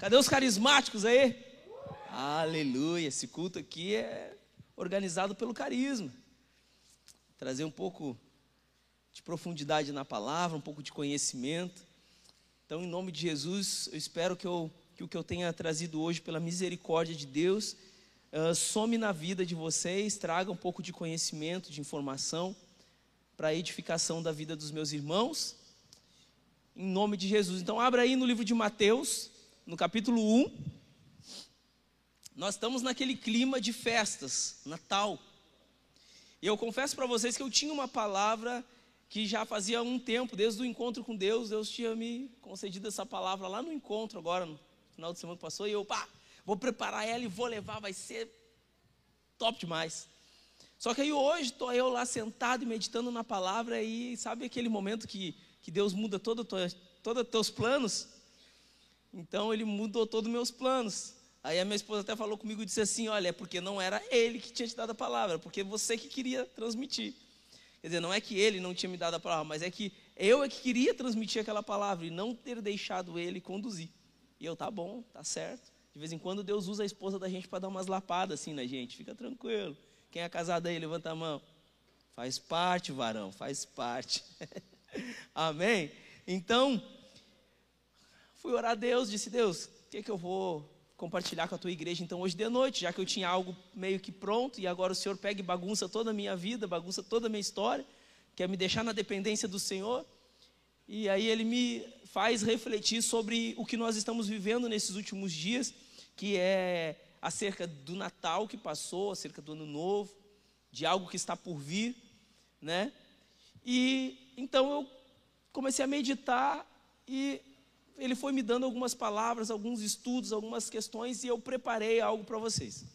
Cadê os carismáticos aí? Aleluia, esse culto aqui é organizado pelo carisma. Trazer um pouco de profundidade na palavra, um pouco de conhecimento. Então, em nome de Jesus, eu espero que, eu, que o que eu tenha trazido hoje, pela misericórdia de Deus, uh, some na vida de vocês, traga um pouco de conhecimento, de informação, para a edificação da vida dos meus irmãos, em nome de Jesus. Então, abra aí no livro de Mateus, no capítulo 1. Nós estamos naquele clima de festas, Natal. E eu confesso para vocês que eu tinha uma palavra que já fazia um tempo, desde o encontro com Deus, Deus tinha me concedido essa palavra lá no encontro, agora, no final de semana que passou, e eu, pá, vou preparar ela e vou levar, vai ser top demais. Só que aí hoje estou eu lá sentado e meditando na palavra e sabe aquele momento que, que Deus muda todos os teus planos? Então ele mudou todos os meus planos. Aí a minha esposa até falou comigo e disse assim: Olha, é porque não era ele que tinha te dado a palavra, porque você que queria transmitir. Quer dizer, não é que ele não tinha me dado a palavra, mas é que eu é que queria transmitir aquela palavra e não ter deixado ele conduzir. E eu, tá bom, tá certo. De vez em quando Deus usa a esposa da gente para dar umas lapadas assim na gente, fica tranquilo. Quem é casado aí, levanta a mão. Faz parte, varão, faz parte. Amém? Então, fui orar a Deus, disse: Deus, o que, é que eu vou compartilhar com a tua igreja então hoje de noite, já que eu tinha algo meio que pronto e agora o Senhor pega e bagunça toda a minha vida, bagunça toda a minha história, quer me deixar na dependência do Senhor. E aí ele me faz refletir sobre o que nós estamos vivendo nesses últimos dias, que é acerca do Natal que passou, acerca do Ano Novo, de algo que está por vir, né? E então eu comecei a meditar e ele foi me dando algumas palavras, alguns estudos, algumas questões e eu preparei algo para vocês.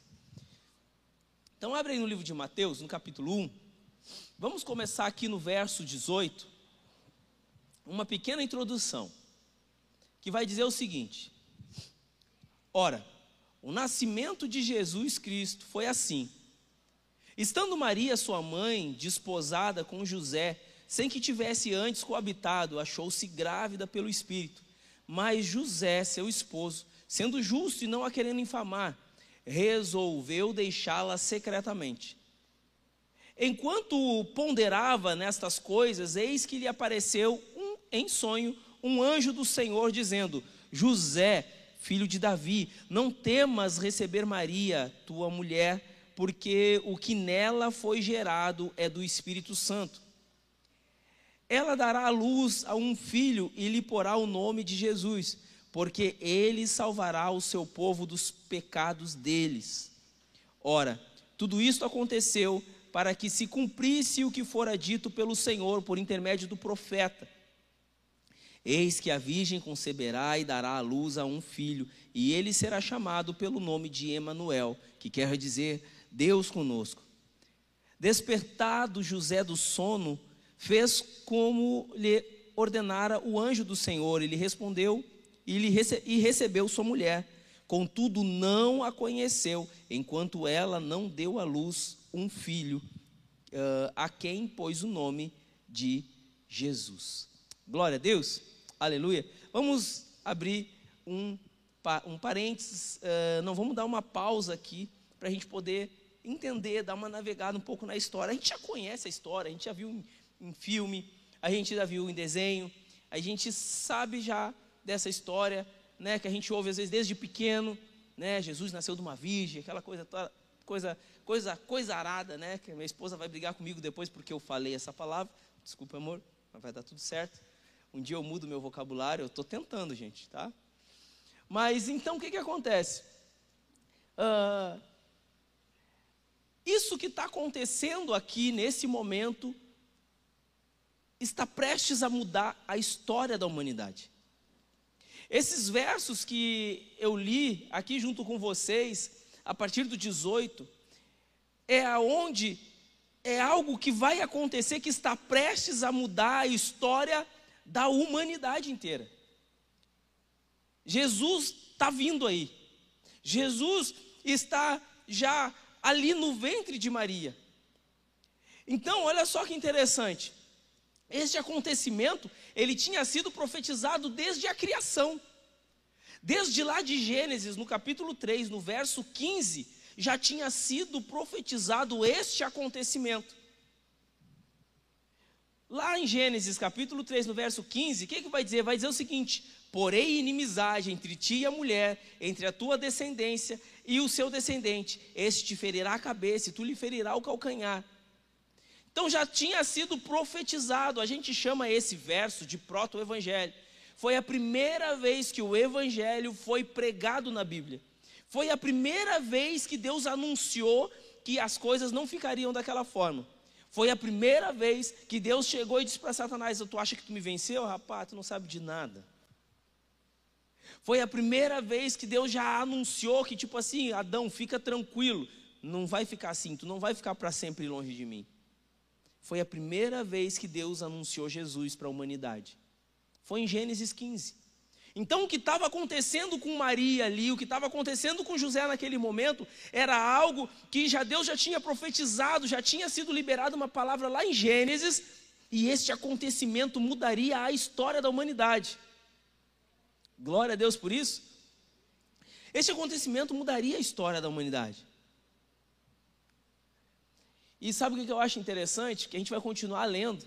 Então abre aí no livro de Mateus, no capítulo 1. Vamos começar aqui no verso 18. Uma pequena introdução que vai dizer o seguinte: Ora, o nascimento de Jesus Cristo foi assim. Estando Maria, sua mãe, desposada com José, sem que tivesse antes coabitado, achou-se grávida pelo Espírito. Mas José, seu esposo, sendo justo e não a querendo infamar, resolveu deixá-la secretamente. Enquanto ponderava nestas coisas, eis que lhe apareceu um, em sonho um anjo do Senhor dizendo: José, filho de Davi, não temas receber Maria, tua mulher, porque o que nela foi gerado é do Espírito Santo. Ela dará à luz a um filho e lhe porá o nome de Jesus, porque ele salvará o seu povo dos pecados deles. Ora, tudo isto aconteceu para que se cumprisse o que fora dito pelo Senhor por intermédio do profeta. Eis que a virgem conceberá e dará à luz a um filho, e ele será chamado pelo nome de Emanuel, que quer dizer Deus conosco. Despertado José do sono, fez como lhe ordenara o anjo do Senhor. Ele respondeu e, lhe rece e recebeu sua mulher. Contudo, não a conheceu, enquanto ela não deu à luz um filho, uh, a quem pôs o nome de Jesus. Glória a Deus, aleluia. Vamos abrir um, um parênteses, uh, não vamos dar uma pausa aqui, para a gente poder entender, dar uma navegada um pouco na história. A gente já conhece a história, a gente já viu filme, a gente já viu em desenho, a gente sabe já dessa história, né, que a gente ouve às vezes desde pequeno, né, Jesus nasceu de uma virgem, aquela coisa coisa coisa coisa arada, né, que minha esposa vai brigar comigo depois porque eu falei essa palavra. Desculpa, amor, mas vai dar tudo certo. Um dia eu mudo meu vocabulário, eu estou tentando, gente, tá? Mas então o que que acontece? Uh, isso que está acontecendo aqui nesse momento está prestes a mudar a história da humanidade. Esses versos que eu li aqui junto com vocês, a partir do 18, é aonde é algo que vai acontecer que está prestes a mudar a história da humanidade inteira. Jesus está vindo aí. Jesus está já ali no ventre de Maria. Então, olha só que interessante. Este acontecimento, ele tinha sido profetizado desde a criação. Desde lá de Gênesis, no capítulo 3, no verso 15, já tinha sido profetizado este acontecimento. Lá em Gênesis capítulo 3, no verso 15, o que, que vai dizer? Vai dizer o seguinte: Porém, inimizade entre ti e a mulher, entre a tua descendência e o seu descendente. Este te ferirá a cabeça e tu lhe ferirá o calcanhar. Então já tinha sido profetizado, a gente chama esse verso de proto-evangelho. Foi a primeira vez que o evangelho foi pregado na Bíblia. Foi a primeira vez que Deus anunciou que as coisas não ficariam daquela forma. Foi a primeira vez que Deus chegou e disse para Satanás: Tu acha que tu me venceu, rapaz? Tu não sabe de nada. Foi a primeira vez que Deus já anunciou que, tipo assim, Adão, fica tranquilo, não vai ficar assim, tu não vai ficar para sempre longe de mim. Foi a primeira vez que Deus anunciou Jesus para a humanidade. Foi em Gênesis 15. Então, o que estava acontecendo com Maria ali, o que estava acontecendo com José naquele momento, era algo que já Deus já tinha profetizado, já tinha sido liberado uma palavra lá em Gênesis, e este acontecimento mudaria a história da humanidade. Glória a Deus por isso. Este acontecimento mudaria a história da humanidade. E sabe o que eu acho interessante? Que a gente vai continuar lendo,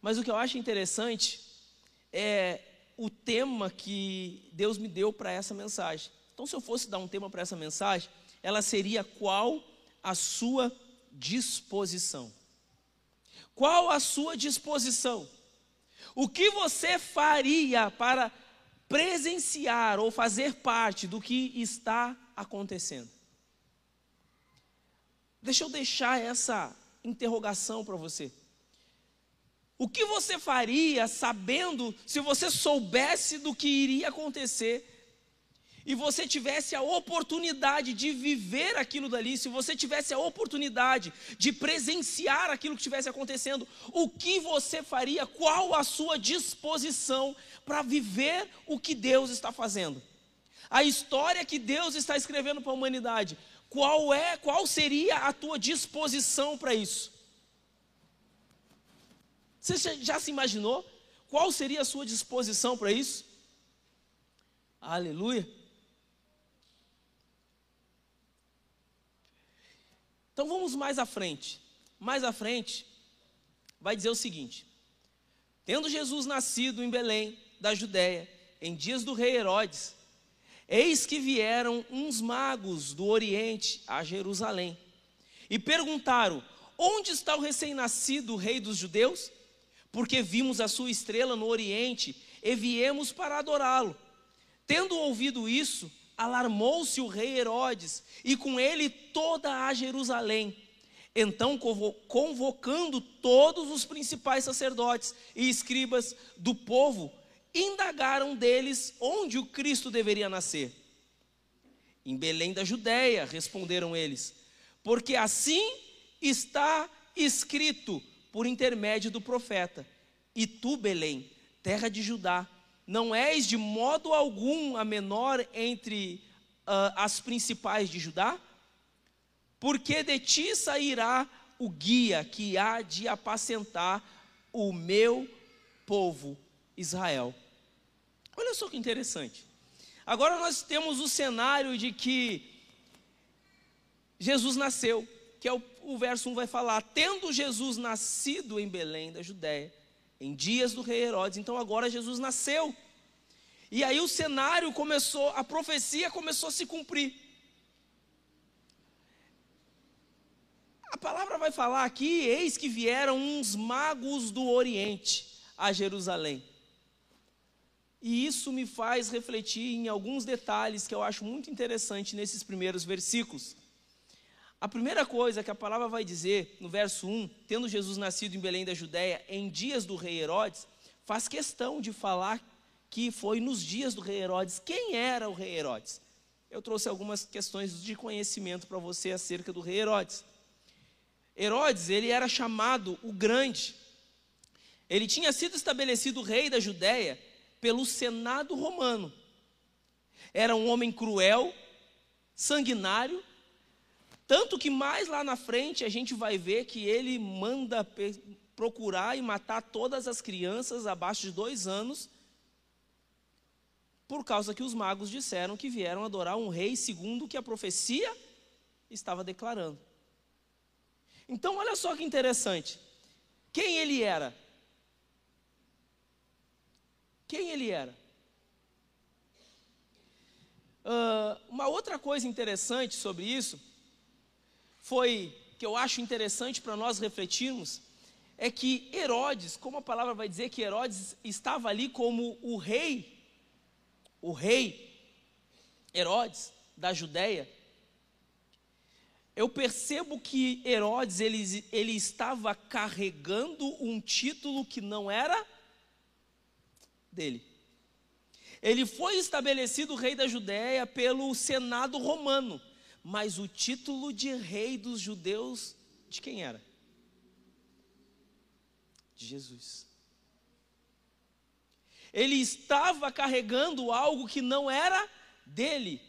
mas o que eu acho interessante é o tema que Deus me deu para essa mensagem. Então, se eu fosse dar um tema para essa mensagem, ela seria qual a sua disposição? Qual a sua disposição? O que você faria para presenciar ou fazer parte do que está acontecendo? Deixa eu deixar essa interrogação para você. O que você faria sabendo, se você soubesse do que iria acontecer, e você tivesse a oportunidade de viver aquilo dali, se você tivesse a oportunidade de presenciar aquilo que estivesse acontecendo, o que você faria? Qual a sua disposição para viver o que Deus está fazendo? A história que Deus está escrevendo para a humanidade, qual é, qual seria a tua disposição para isso? Você já se imaginou qual seria a sua disposição para isso? Aleluia. Então vamos mais à frente. Mais à frente, vai dizer o seguinte: Tendo Jesus nascido em Belém, da Judéia, em dias do rei Herodes, eis que vieram uns magos do Oriente a Jerusalém e perguntaram: Onde está o recém-nascido rei dos judeus? porque vimos a sua estrela no Oriente e viemos para adorá-lo. Tendo ouvido isso, alarmou-se o rei Herodes e com ele toda a Jerusalém. Então, convocando todos os principais sacerdotes e escribas do povo, indagaram deles onde o Cristo deveria nascer. Em Belém da Judéia, responderam eles, porque assim está escrito por intermédio do profeta. E tu, Belém, terra de Judá, não és de modo algum a menor entre uh, as principais de Judá? Porque de ti sairá o guia que há de apacentar o meu povo Israel. Olha só que interessante. Agora nós temos o cenário de que Jesus nasceu, que é o o verso 1 vai falar: Tendo Jesus nascido em Belém da Judéia, em dias do rei Herodes, então agora Jesus nasceu. E aí o cenário começou, a profecia começou a se cumprir. A palavra vai falar aqui: eis que vieram uns magos do Oriente a Jerusalém. E isso me faz refletir em alguns detalhes que eu acho muito interessante nesses primeiros versículos. A primeira coisa que a palavra vai dizer no verso 1, tendo Jesus nascido em Belém da Judéia em dias do rei Herodes, faz questão de falar que foi nos dias do rei Herodes. Quem era o rei Herodes? Eu trouxe algumas questões de conhecimento para você acerca do rei Herodes. Herodes, ele era chamado o Grande. Ele tinha sido estabelecido rei da Judéia pelo Senado romano. Era um homem cruel, sanguinário, tanto que mais lá na frente a gente vai ver que ele manda procurar e matar todas as crianças abaixo de dois anos por causa que os magos disseram que vieram adorar um rei segundo o que a profecia estava declarando. Então, olha só que interessante. Quem ele era? Quem ele era? Uh, uma outra coisa interessante sobre isso foi que eu acho interessante para nós refletirmos é que Herodes, como a palavra vai dizer que Herodes estava ali como o rei, o rei Herodes da Judéia, eu percebo que Herodes ele, ele estava carregando um título que não era dele. Ele foi estabelecido rei da Judéia pelo Senado romano, mas o título de rei dos judeus de quem era? De Jesus. Ele estava carregando algo que não era dele.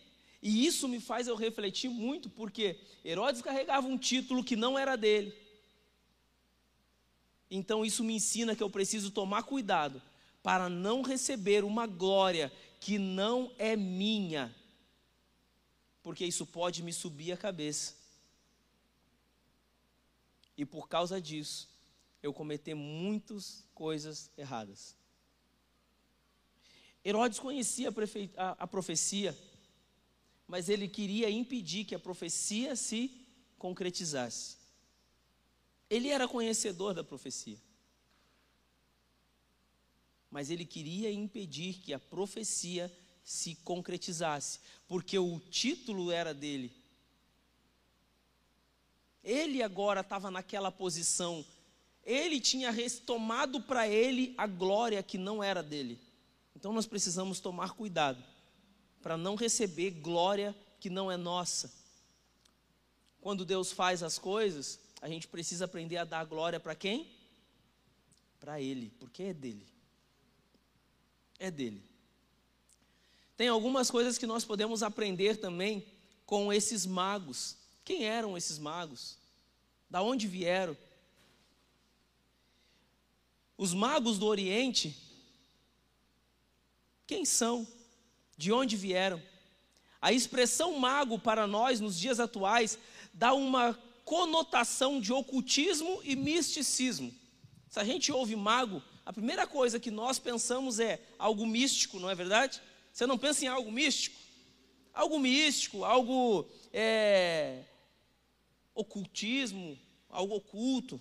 E isso me faz eu refletir muito, porque Herodes carregava um título que não era dele. Então isso me ensina que eu preciso tomar cuidado para não receber uma glória que não é minha, porque isso pode me subir a cabeça. E por causa disso, eu cometer muitas coisas erradas. Herodes conhecia a, profecia, mas ele queria impedir que a profecia se concretizasse. Ele era conhecedor da profecia mas ele queria impedir que a profecia se concretizasse, porque o título era dele. Ele agora estava naquela posição, ele tinha tomado para ele a glória que não era dele. Então nós precisamos tomar cuidado para não receber glória que não é nossa. Quando Deus faz as coisas, a gente precisa aprender a dar glória para quem? Para Ele, porque é dele é dele. Tem algumas coisas que nós podemos aprender também com esses magos. Quem eram esses magos? Da onde vieram? Os magos do Oriente, quem são? De onde vieram? A expressão mago para nós nos dias atuais dá uma conotação de ocultismo e misticismo. Se a gente ouve mago, a primeira coisa que nós pensamos é algo místico, não é verdade? Você não pensa em algo místico? Algo místico, algo é, ocultismo, algo oculto.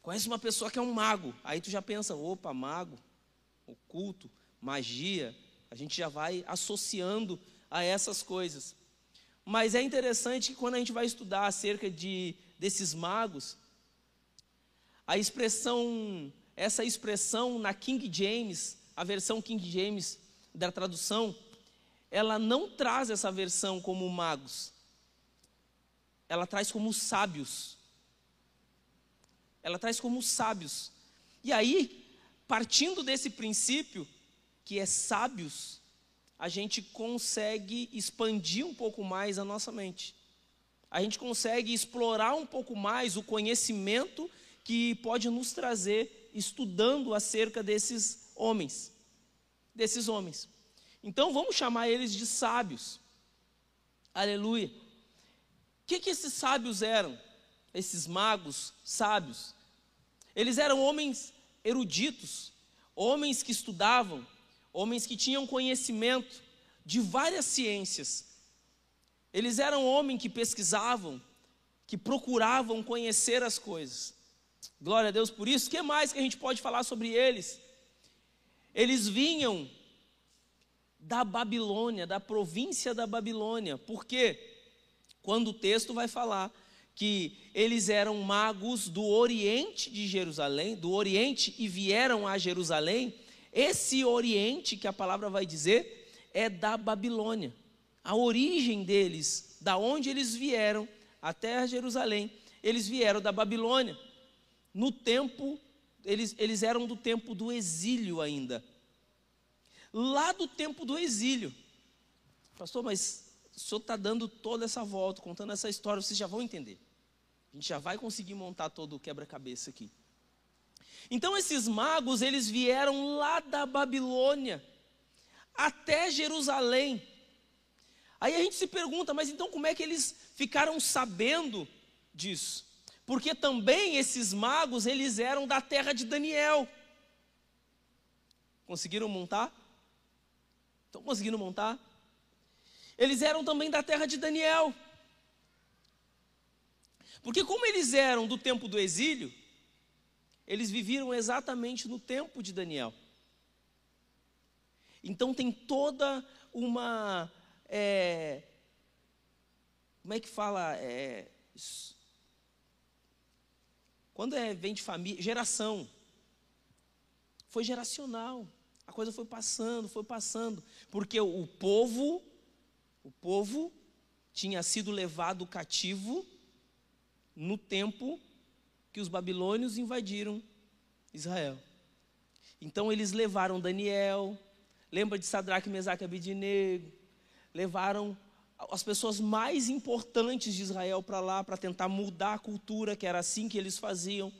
Conhece uma pessoa que é um mago, aí tu já pensa, opa, mago, oculto, magia, a gente já vai associando a essas coisas. Mas é interessante que quando a gente vai estudar acerca de, desses magos, a expressão, essa expressão na King James, a versão King James da tradução, ela não traz essa versão como magos. Ela traz como sábios. Ela traz como sábios. E aí, partindo desse princípio, que é sábios, a gente consegue expandir um pouco mais a nossa mente. A gente consegue explorar um pouco mais o conhecimento que pode nos trazer estudando acerca desses homens, desses homens. Então vamos chamar eles de sábios. Aleluia. O que, que esses sábios eram? Esses magos sábios. Eles eram homens eruditos, homens que estudavam, homens que tinham conhecimento de várias ciências. Eles eram homens que pesquisavam, que procuravam conhecer as coisas. Glória a Deus por isso. O que mais que a gente pode falar sobre eles? Eles vinham da Babilônia, da província da Babilônia. Por quê? Quando o texto vai falar que eles eram magos do oriente de Jerusalém, do oriente e vieram a Jerusalém, esse oriente que a palavra vai dizer é da Babilônia. A origem deles, da onde eles vieram até Jerusalém, eles vieram da Babilônia no tempo, eles, eles eram do tempo do exílio ainda. Lá do tempo do exílio. Pastor, mas o senhor está dando toda essa volta, contando essa história, vocês já vão entender. A gente já vai conseguir montar todo o quebra-cabeça aqui. Então esses magos, eles vieram lá da Babilônia. até Jerusalém. Aí a gente se pergunta, mas então como é que eles ficaram sabendo disso? Porque também esses magos, eles eram da terra de Daniel. Conseguiram montar? Estão conseguindo montar? Eles eram também da terra de Daniel. Porque, como eles eram do tempo do exílio, eles viviam exatamente no tempo de Daniel. Então, tem toda uma. É, como é que fala? É, quando é, vem de família, geração. Foi geracional. A coisa foi passando, foi passando. Porque o povo o povo tinha sido levado cativo no tempo que os babilônios invadiram Israel. Então eles levaram Daniel, lembra de Sadraque, Mesaque e Abidinego, levaram as pessoas mais importantes de Israel para lá para tentar mudar a cultura, que era assim que eles faziam.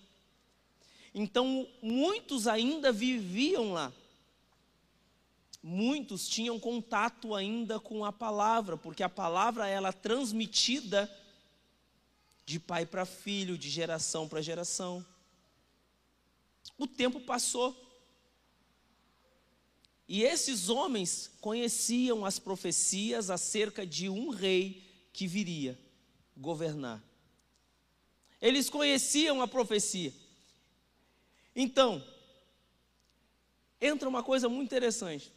Então muitos ainda viviam lá muitos tinham contato ainda com a palavra, porque a palavra ela é transmitida de pai para filho, de geração para geração. O tempo passou. E esses homens conheciam as profecias acerca de um rei que viria governar. Eles conheciam a profecia. Então, entra uma coisa muito interessante.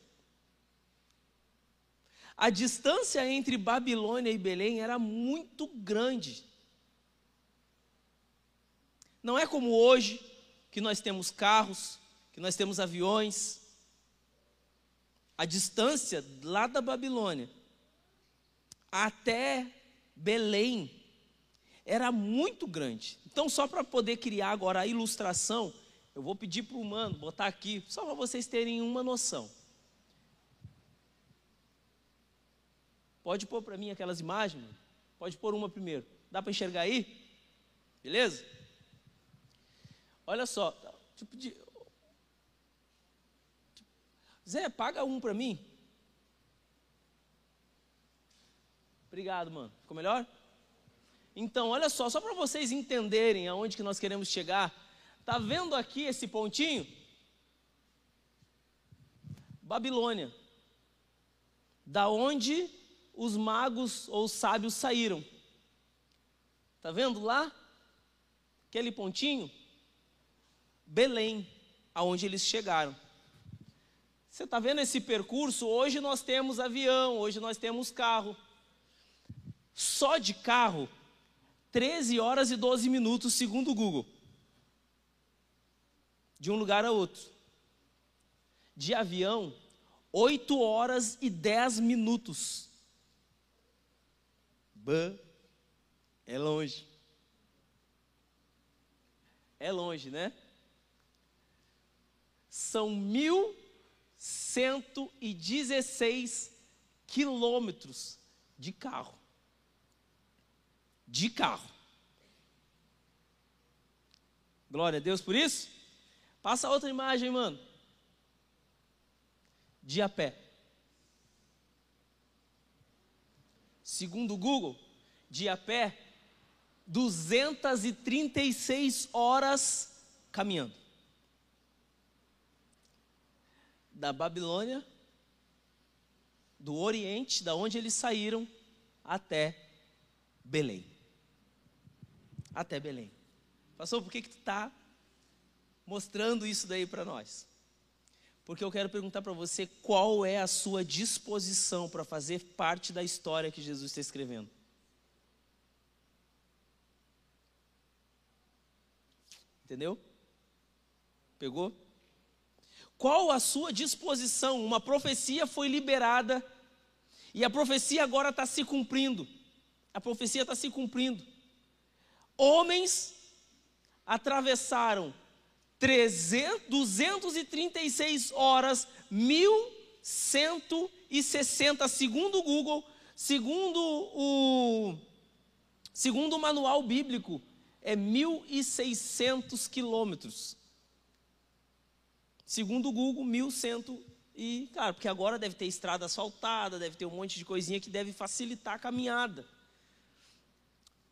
A distância entre Babilônia e Belém era muito grande. Não é como hoje, que nós temos carros, que nós temos aviões. A distância lá da Babilônia até Belém era muito grande. Então, só para poder criar agora a ilustração, eu vou pedir para o humano botar aqui, só para vocês terem uma noção. Pode pôr para mim aquelas imagens? Pode pôr uma primeiro. Dá para enxergar aí? Beleza? Olha só. Zé, paga um para mim. Obrigado, mano. Ficou melhor? Então, olha só, só para vocês entenderem aonde que nós queremos chegar. Tá vendo aqui esse pontinho? Babilônia. Da onde os magos ou os sábios saíram. Está vendo lá? Aquele pontinho? Belém, aonde eles chegaram. Você está vendo esse percurso? Hoje nós temos avião, hoje nós temos carro. Só de carro, 13 horas e 12 minutos, segundo o Google. De um lugar a outro. De avião, 8 horas e 10 minutos. Bã, é longe. É longe, né? São 1.116 quilômetros de carro. De carro. Glória a Deus por isso. Passa outra imagem, mano. De a pé. segundo o Google, de a pé, 236 horas caminhando. Da Babilônia, do Oriente, da onde eles saíram, até Belém. Até Belém. Pastor, por que, que tu está mostrando isso daí para nós? porque eu quero perguntar para você qual é a sua disposição para fazer parte da história que Jesus está escrevendo. Entendeu? Pegou? Qual a sua disposição? Uma profecia foi liberada e a profecia agora está se cumprindo. A profecia está se cumprindo. Homens atravessaram 300, 236 horas, 1160, segundo o Google, segundo o, segundo o manual bíblico, é 1.600 quilômetros. Segundo o Google, 1.100 E, claro, porque agora deve ter estrada asfaltada, deve ter um monte de coisinha que deve facilitar a caminhada.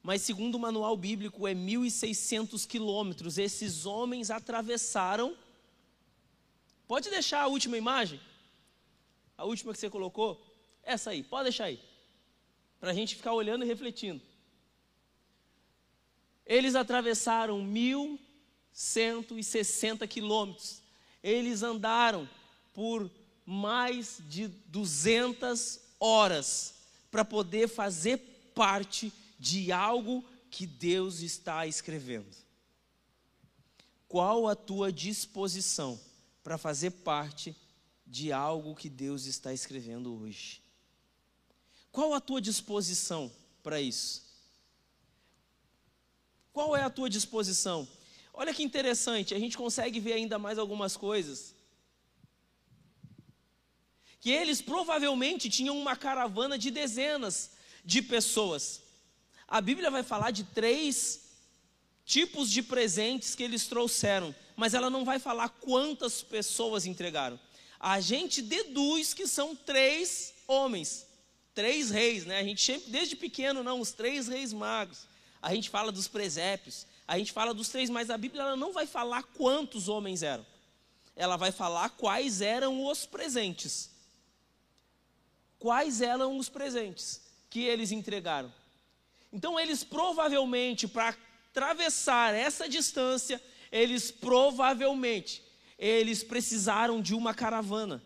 Mas, segundo o manual bíblico, é 1.600 quilômetros. Esses homens atravessaram. Pode deixar a última imagem? A última que você colocou? Essa aí, pode deixar aí. Para a gente ficar olhando e refletindo. Eles atravessaram 1.160 quilômetros. Eles andaram por mais de 200 horas para poder fazer parte de algo que Deus está escrevendo. Qual a tua disposição para fazer parte de algo que Deus está escrevendo hoje? Qual a tua disposição para isso? Qual é a tua disposição? Olha que interessante, a gente consegue ver ainda mais algumas coisas que eles provavelmente tinham uma caravana de dezenas de pessoas. A Bíblia vai falar de três tipos de presentes que eles trouxeram, mas ela não vai falar quantas pessoas entregaram. A gente deduz que são três homens, três reis, né? A gente sempre, desde pequeno, não, os três reis magos. A gente fala dos presépios, a gente fala dos três, mas a Bíblia ela não vai falar quantos homens eram. Ela vai falar quais eram os presentes quais eram os presentes que eles entregaram. Então, eles provavelmente, para atravessar essa distância, eles provavelmente, eles precisaram de uma caravana.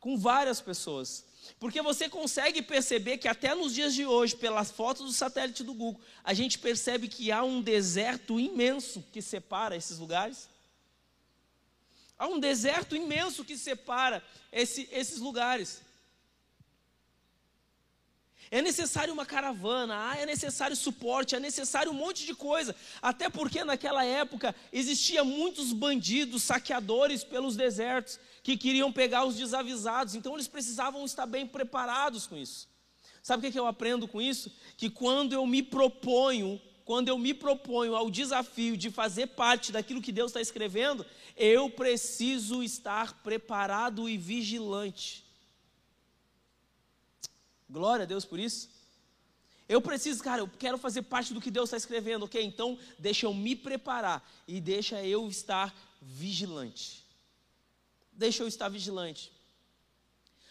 Com várias pessoas. Porque você consegue perceber que até nos dias de hoje, pelas fotos do satélite do Google, a gente percebe que há um deserto imenso que separa esses lugares. Há um deserto imenso que separa esse, esses lugares. É necessário uma caravana, ah, é necessário suporte, é necessário um monte de coisa. Até porque naquela época existia muitos bandidos, saqueadores pelos desertos que queriam pegar os desavisados. Então eles precisavam estar bem preparados com isso. Sabe o que eu aprendo com isso? Que quando eu me proponho quando eu me proponho ao desafio de fazer parte daquilo que Deus está escrevendo, eu preciso estar preparado e vigilante. Glória a Deus por isso. Eu preciso, cara, eu quero fazer parte do que Deus está escrevendo, ok? Então, deixa eu me preparar e deixa eu estar vigilante. Deixa eu estar vigilante.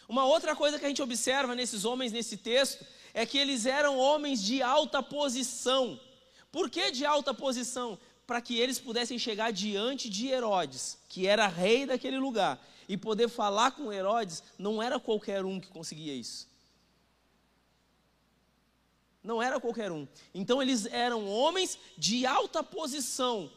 Uma outra coisa que a gente observa nesses homens nesse texto é que eles eram homens de alta posição. Por que de alta posição? Para que eles pudessem chegar diante de Herodes, que era rei daquele lugar, e poder falar com Herodes, não era qualquer um que conseguia isso. Não era qualquer um. Então eles eram homens de alta posição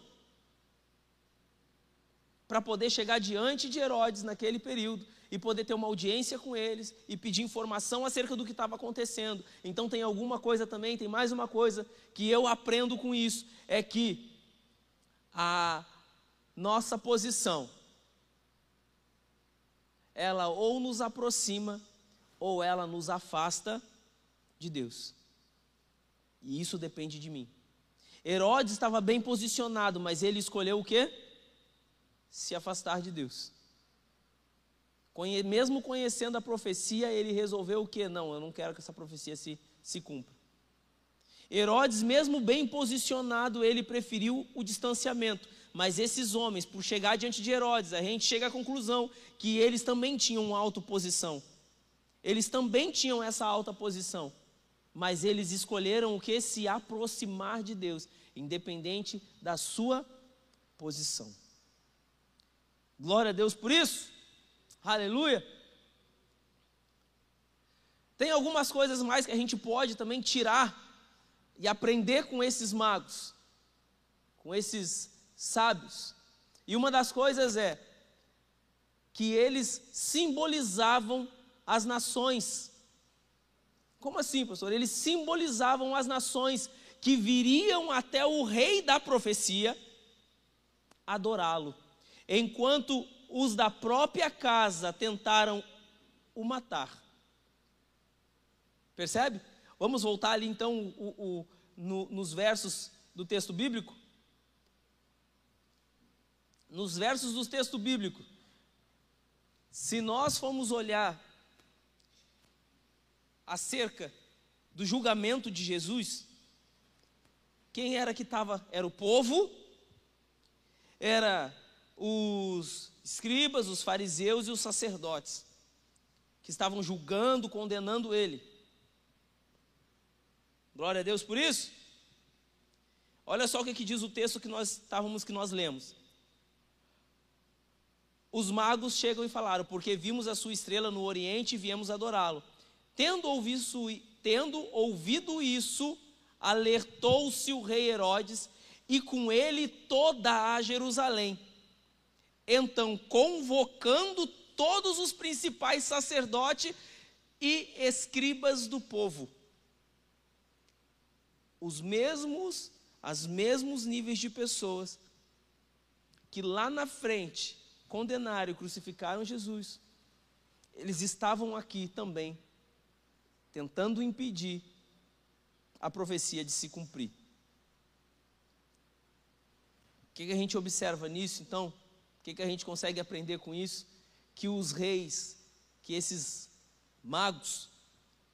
para poder chegar diante de Herodes naquele período e poder ter uma audiência com eles e pedir informação acerca do que estava acontecendo. Então tem alguma coisa também, tem mais uma coisa que eu aprendo com isso, é que a nossa posição ela ou nos aproxima ou ela nos afasta de Deus. E isso depende de mim. Herodes estava bem posicionado, mas ele escolheu o quê? Se afastar de Deus. Mesmo conhecendo a profecia, ele resolveu o que? Não, eu não quero que essa profecia se, se cumpra. Herodes, mesmo bem posicionado, ele preferiu o distanciamento. Mas esses homens, por chegar diante de Herodes, a gente chega à conclusão que eles também tinham uma alta posição. Eles também tinham essa alta posição. Mas eles escolheram o que? Se aproximar de Deus, independente da sua posição. Glória a Deus por isso. Aleluia. Tem algumas coisas mais que a gente pode também tirar e aprender com esses magos, com esses sábios. E uma das coisas é que eles simbolizavam as nações. Como assim, pastor? Eles simbolizavam as nações que viriam até o rei da profecia adorá-lo, enquanto os da própria casa tentaram o matar. Percebe? Vamos voltar ali então o, o, no, nos versos do texto bíblico. Nos versos do texto bíblico, Se nós formos olhar acerca do julgamento de Jesus, quem era que estava? Era o povo, era os escribas, os fariseus e os sacerdotes, que estavam julgando, condenando ele. Glória a Deus por isso. Olha só o que, que diz o texto que nós estávamos que nós lemos. Os magos chegam e falaram: Porque vimos a sua estrela no Oriente e viemos adorá-lo. Tendo ouvido, tendo ouvido isso, alertou-se o rei Herodes e com ele toda a Jerusalém. Então, convocando todos os principais sacerdotes e escribas do povo, os mesmos, os mesmos níveis de pessoas que lá na frente condenaram e crucificaram Jesus, eles estavam aqui também, tentando impedir a profecia de se cumprir. O que a gente observa nisso, então? O que, que a gente consegue aprender com isso? Que os reis, que esses magos,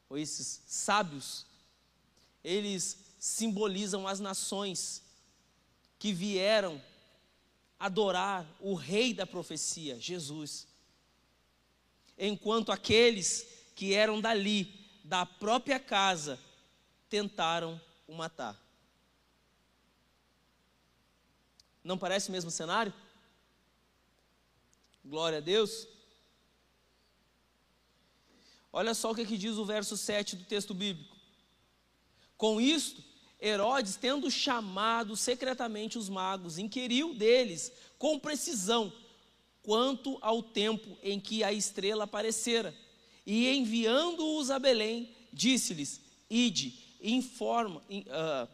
ou esses sábios, eles simbolizam as nações que vieram adorar o rei da profecia, Jesus. Enquanto aqueles que eram dali, da própria casa, tentaram o matar. Não parece o mesmo cenário? Glória a Deus. Olha só o que, que diz o verso 7 do texto bíblico. Com isto, Herodes, tendo chamado secretamente os magos, inquiriu deles com precisão quanto ao tempo em que a estrela aparecera. E enviando-os a Belém, disse-lhes: Ide, informa, uh,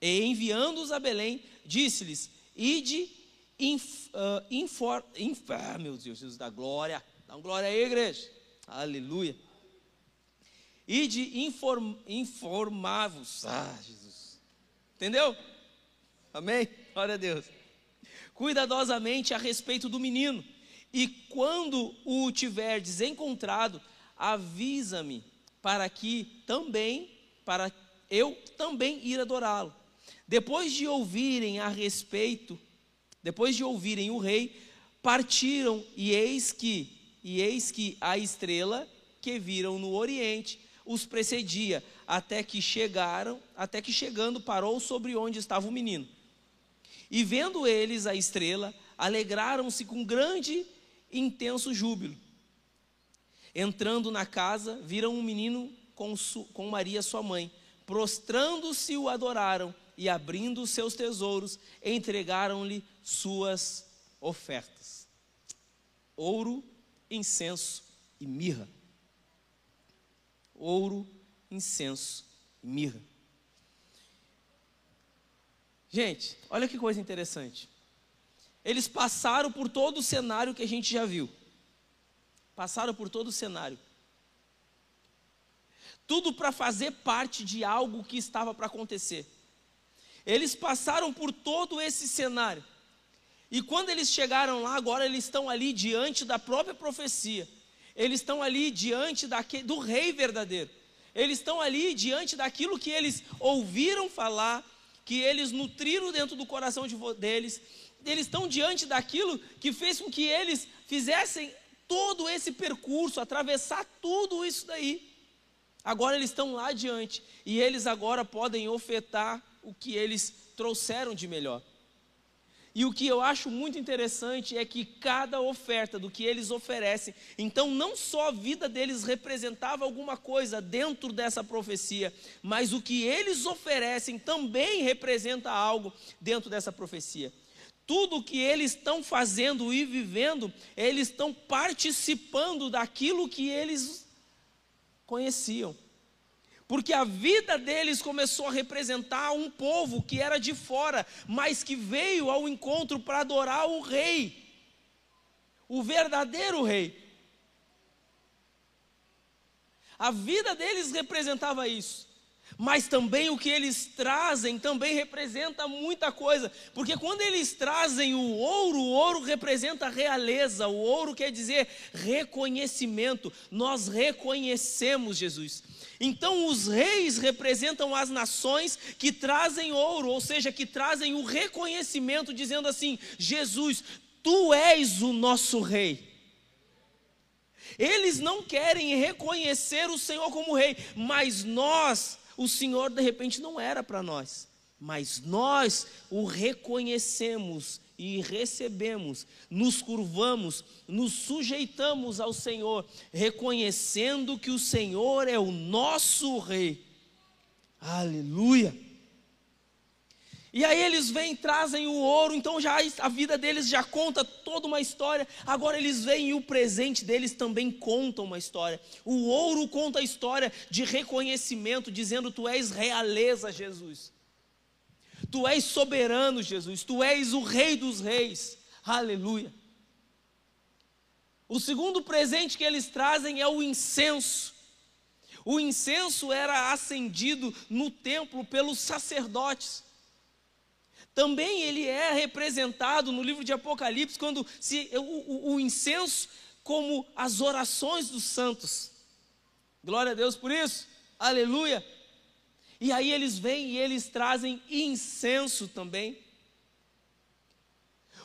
e enviando-os a Belém, disse-lhes: Ide, inf, uh, infor, inf, ah, meu Deus, Jesus da glória, dá uma glória aí, igreja, aleluia e de inform, informar-vos. Ah, Jesus. Entendeu? Amém? Glória a Deus. Cuidadosamente a respeito do menino. E quando o tiverdes encontrado, avisa-me para que também, para eu também ir adorá-lo. Depois de ouvirem a respeito, depois de ouvirem o rei, partiram e eis que, e eis que a estrela que viram no oriente os precedia, até que chegaram, até que chegando parou sobre onde estava o menino. E vendo eles a estrela, alegraram-se com grande e intenso júbilo. Entrando na casa, viram um menino com, com Maria, sua mãe. Prostrando-se, o adoraram e, abrindo seus tesouros, entregaram-lhe suas ofertas: ouro, incenso e mirra ouro, incenso e mirra. Gente, olha que coisa interessante. Eles passaram por todo o cenário que a gente já viu. Passaram por todo o cenário. Tudo para fazer parte de algo que estava para acontecer. Eles passaram por todo esse cenário. E quando eles chegaram lá, agora eles estão ali diante da própria profecia eles estão ali diante do rei verdadeiro. Eles estão ali diante daquilo que eles ouviram falar, que eles nutriram dentro do coração de, deles. Eles estão diante daquilo que fez com que eles fizessem todo esse percurso, atravessar tudo isso daí. Agora eles estão lá diante e eles agora podem ofertar o que eles trouxeram de melhor. E o que eu acho muito interessante é que cada oferta do que eles oferecem, então não só a vida deles representava alguma coisa dentro dessa profecia, mas o que eles oferecem também representa algo dentro dessa profecia. Tudo o que eles estão fazendo e vivendo, eles estão participando daquilo que eles conheciam porque a vida deles começou a representar um povo que era de fora, mas que veio ao encontro para adorar o rei, o verdadeiro rei. A vida deles representava isso. Mas também o que eles trazem também representa muita coisa, porque quando eles trazem o ouro, o ouro representa realeza, o ouro quer dizer reconhecimento, nós reconhecemos Jesus. Então, os reis representam as nações que trazem ouro, ou seja, que trazem o reconhecimento, dizendo assim: Jesus, tu és o nosso rei. Eles não querem reconhecer o Senhor como rei, mas nós, o Senhor de repente não era para nós, mas nós o reconhecemos e recebemos, nos curvamos, nos sujeitamos ao Senhor, reconhecendo que o Senhor é o nosso rei. Aleluia. E aí eles vêm, trazem o ouro, então já a vida deles já conta toda uma história. Agora eles vêm e o presente deles também conta uma história. O ouro conta a história de reconhecimento, dizendo: Tu és realeza, Jesus. Tu és soberano, Jesus. Tu és o Rei dos Reis. Aleluia. O segundo presente que eles trazem é o incenso. O incenso era acendido no templo pelos sacerdotes. Também ele é representado no livro de Apocalipse, quando se, o, o, o incenso como as orações dos santos. Glória a Deus por isso. Aleluia. E aí eles vêm e eles trazem incenso também.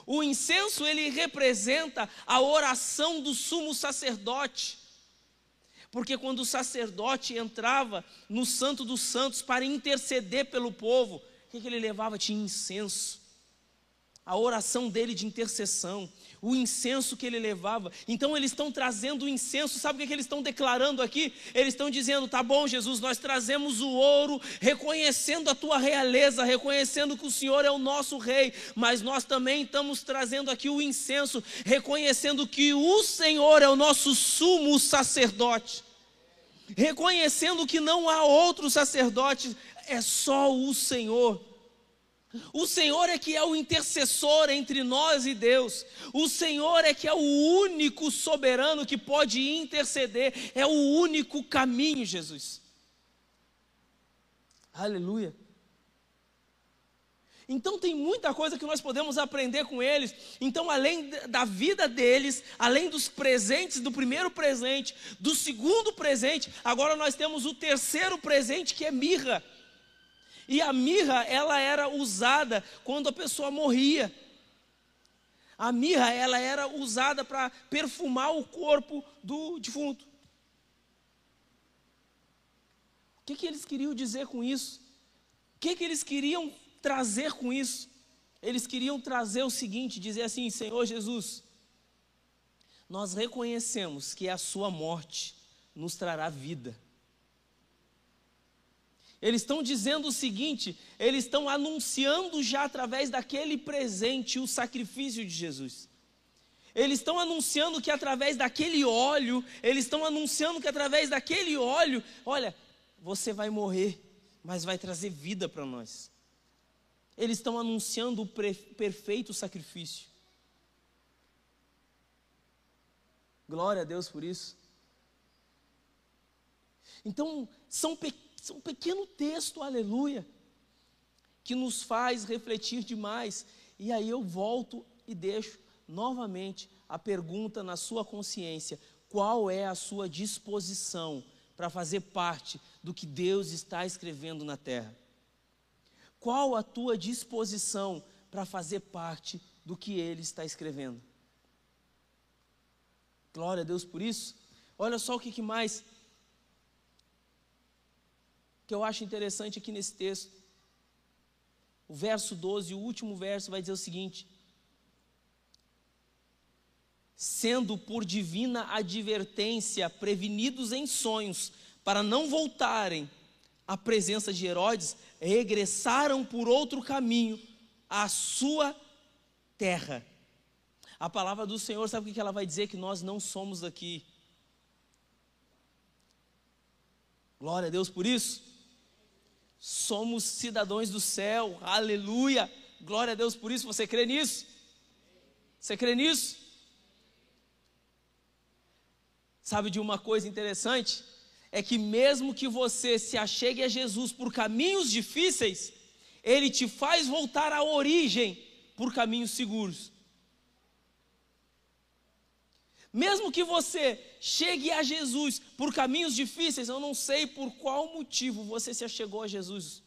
O incenso ele representa a oração do sumo sacerdote. Porque quando o sacerdote entrava no Santo dos Santos para interceder pelo povo, que, que ele levava? Tinha incenso. A oração dele de intercessão, o incenso que ele levava. Então eles estão trazendo o incenso, sabe o que, que eles estão declarando aqui? Eles estão dizendo: tá bom, Jesus, nós trazemos o ouro, reconhecendo a tua realeza, reconhecendo que o Senhor é o nosso rei, mas nós também estamos trazendo aqui o incenso, reconhecendo que o Senhor é o nosso sumo sacerdote reconhecendo que não há outro sacerdote, é só o Senhor. O Senhor é que é o intercessor entre nós e Deus. O Senhor é que é o único soberano que pode interceder. É o único caminho, Jesus. Aleluia. Então tem muita coisa que nós podemos aprender com eles. Então, além da vida deles, além dos presentes, do primeiro presente, do segundo presente, agora nós temos o terceiro presente que é mirra. E a mirra, ela era usada quando a pessoa morria. A mirra, ela era usada para perfumar o corpo do defunto. O que, que eles queriam dizer com isso? O que, que eles queriam trazer com isso? Eles queriam trazer o seguinte: dizer assim, Senhor Jesus, nós reconhecemos que a Sua morte nos trará vida. Eles estão dizendo o seguinte: eles estão anunciando já através daquele presente o sacrifício de Jesus. Eles estão anunciando que através daquele óleo, eles estão anunciando que através daquele óleo, olha, você vai morrer, mas vai trazer vida para nós. Eles estão anunciando o perfeito sacrifício. Glória a Deus por isso. Então, são pequenos é um pequeno texto, aleluia, que nos faz refletir demais. E aí eu volto e deixo novamente a pergunta na sua consciência: qual é a sua disposição para fazer parte do que Deus está escrevendo na terra? Qual a tua disposição para fazer parte do que Ele está escrevendo? Glória a Deus por isso. Olha só o que, que mais que eu acho interessante aqui nesse texto. O verso 12, o último verso, vai dizer o seguinte: Sendo por divina advertência prevenidos em sonhos, para não voltarem à presença de Herodes, regressaram por outro caminho à sua terra. A palavra do Senhor, sabe o que ela vai dizer? Que nós não somos aqui. Glória a Deus por isso somos cidadãos do céu, aleluia, glória a Deus por isso. Você crê nisso? Você crê nisso? Sabe de uma coisa interessante? é que mesmo que você se achegue a Jesus por caminhos difíceis, Ele te faz voltar à origem por caminhos seguros. Mesmo que você chegue a Jesus por caminhos difíceis, eu não sei por qual motivo você se achegou a Jesus.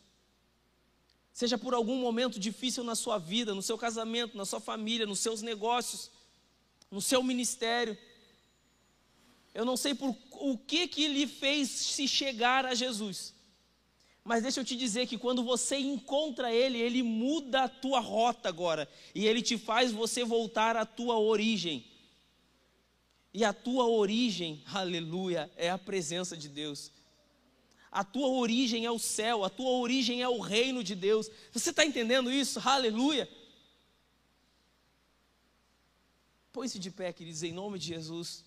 Seja por algum momento difícil na sua vida, no seu casamento, na sua família, nos seus negócios, no seu ministério. Eu não sei por o que que lhe fez se chegar a Jesus. Mas deixa eu te dizer que quando você encontra Ele, Ele muda a tua rota agora. E Ele te faz você voltar à tua origem. E a tua origem, aleluia, é a presença de Deus. A tua origem é o céu, a tua origem é o reino de Deus. Você está entendendo isso? Aleluia. Põe-se de pé, queridos, em nome de Jesus.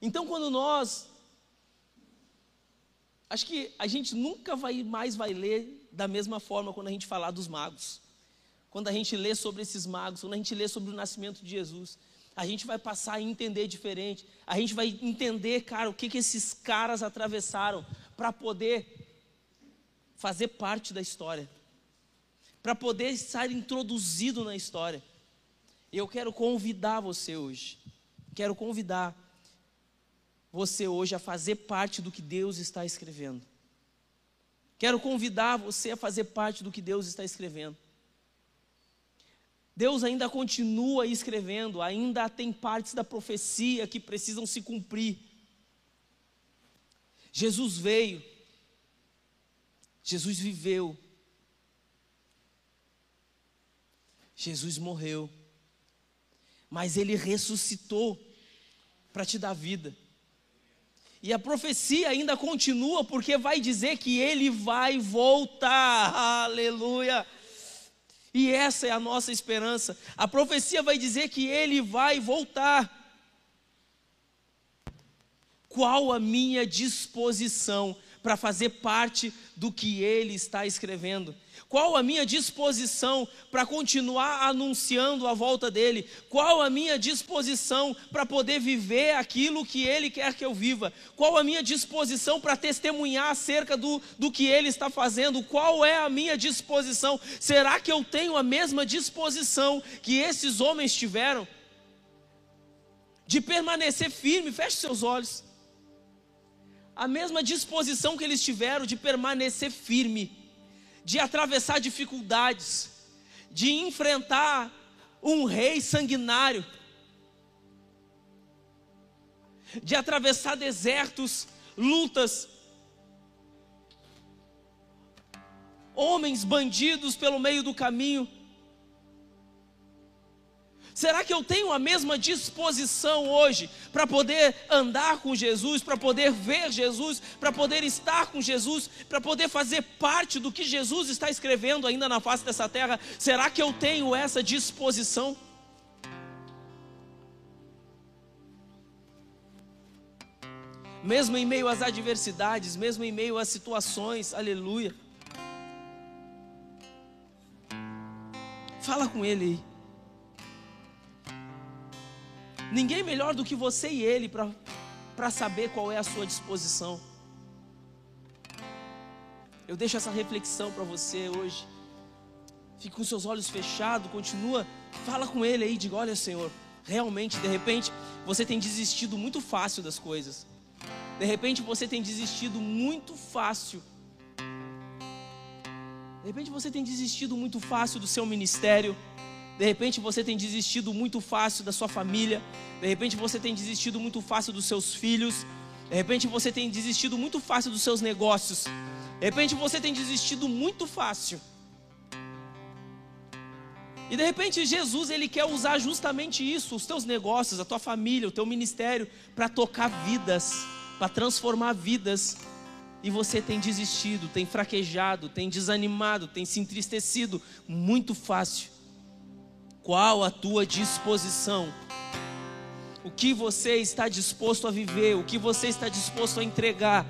Então, quando nós. Acho que a gente nunca vai mais vai ler da mesma forma quando a gente falar dos magos quando a gente lê sobre esses magos, quando a gente lê sobre o nascimento de Jesus, a gente vai passar a entender diferente. A gente vai entender, cara, o que, que esses caras atravessaram para poder fazer parte da história, para poder estar introduzido na história. Eu quero convidar você hoje, quero convidar você hoje a fazer parte do que Deus está escrevendo. Quero convidar você a fazer parte do que Deus está escrevendo. Deus ainda continua escrevendo, ainda tem partes da profecia que precisam se cumprir. Jesus veio, Jesus viveu, Jesus morreu, mas ele ressuscitou para te dar vida. E a profecia ainda continua, porque vai dizer que ele vai voltar, aleluia. E essa é a nossa esperança. A profecia vai dizer que ele vai voltar. Qual a minha disposição para fazer parte do que ele está escrevendo? Qual a minha disposição para continuar anunciando a volta dele? Qual a minha disposição para poder viver aquilo que ele quer que eu viva? Qual a minha disposição para testemunhar acerca do, do que ele está fazendo? Qual é a minha disposição? Será que eu tenho a mesma disposição que esses homens tiveram? De permanecer firme, feche seus olhos. A mesma disposição que eles tiveram de permanecer firme de atravessar dificuldades, de enfrentar um rei sanguinário, de atravessar desertos, lutas, homens bandidos pelo meio do caminho, Será que eu tenho a mesma disposição hoje para poder andar com Jesus, para poder ver Jesus, para poder estar com Jesus, para poder fazer parte do que Jesus está escrevendo ainda na face dessa terra? Será que eu tenho essa disposição? Mesmo em meio às adversidades, mesmo em meio às situações, aleluia. Fala com Ele aí. Ninguém melhor do que você e ele para saber qual é a sua disposição. Eu deixo essa reflexão para você hoje. Fique com seus olhos fechados, continua, fala com ele aí, diga: Olha, Senhor, realmente, de repente, você tem desistido muito fácil das coisas. De repente, você tem desistido muito fácil. De repente, você tem desistido muito fácil do seu ministério. De repente você tem desistido muito fácil da sua família. De repente você tem desistido muito fácil dos seus filhos. De repente você tem desistido muito fácil dos seus negócios. De repente você tem desistido muito fácil. E de repente Jesus ele quer usar justamente isso, os teus negócios, a tua família, o teu ministério, para tocar vidas, para transformar vidas. E você tem desistido, tem fraquejado, tem desanimado, tem se entristecido muito fácil. Qual a tua disposição? O que você está disposto a viver? O que você está disposto a entregar?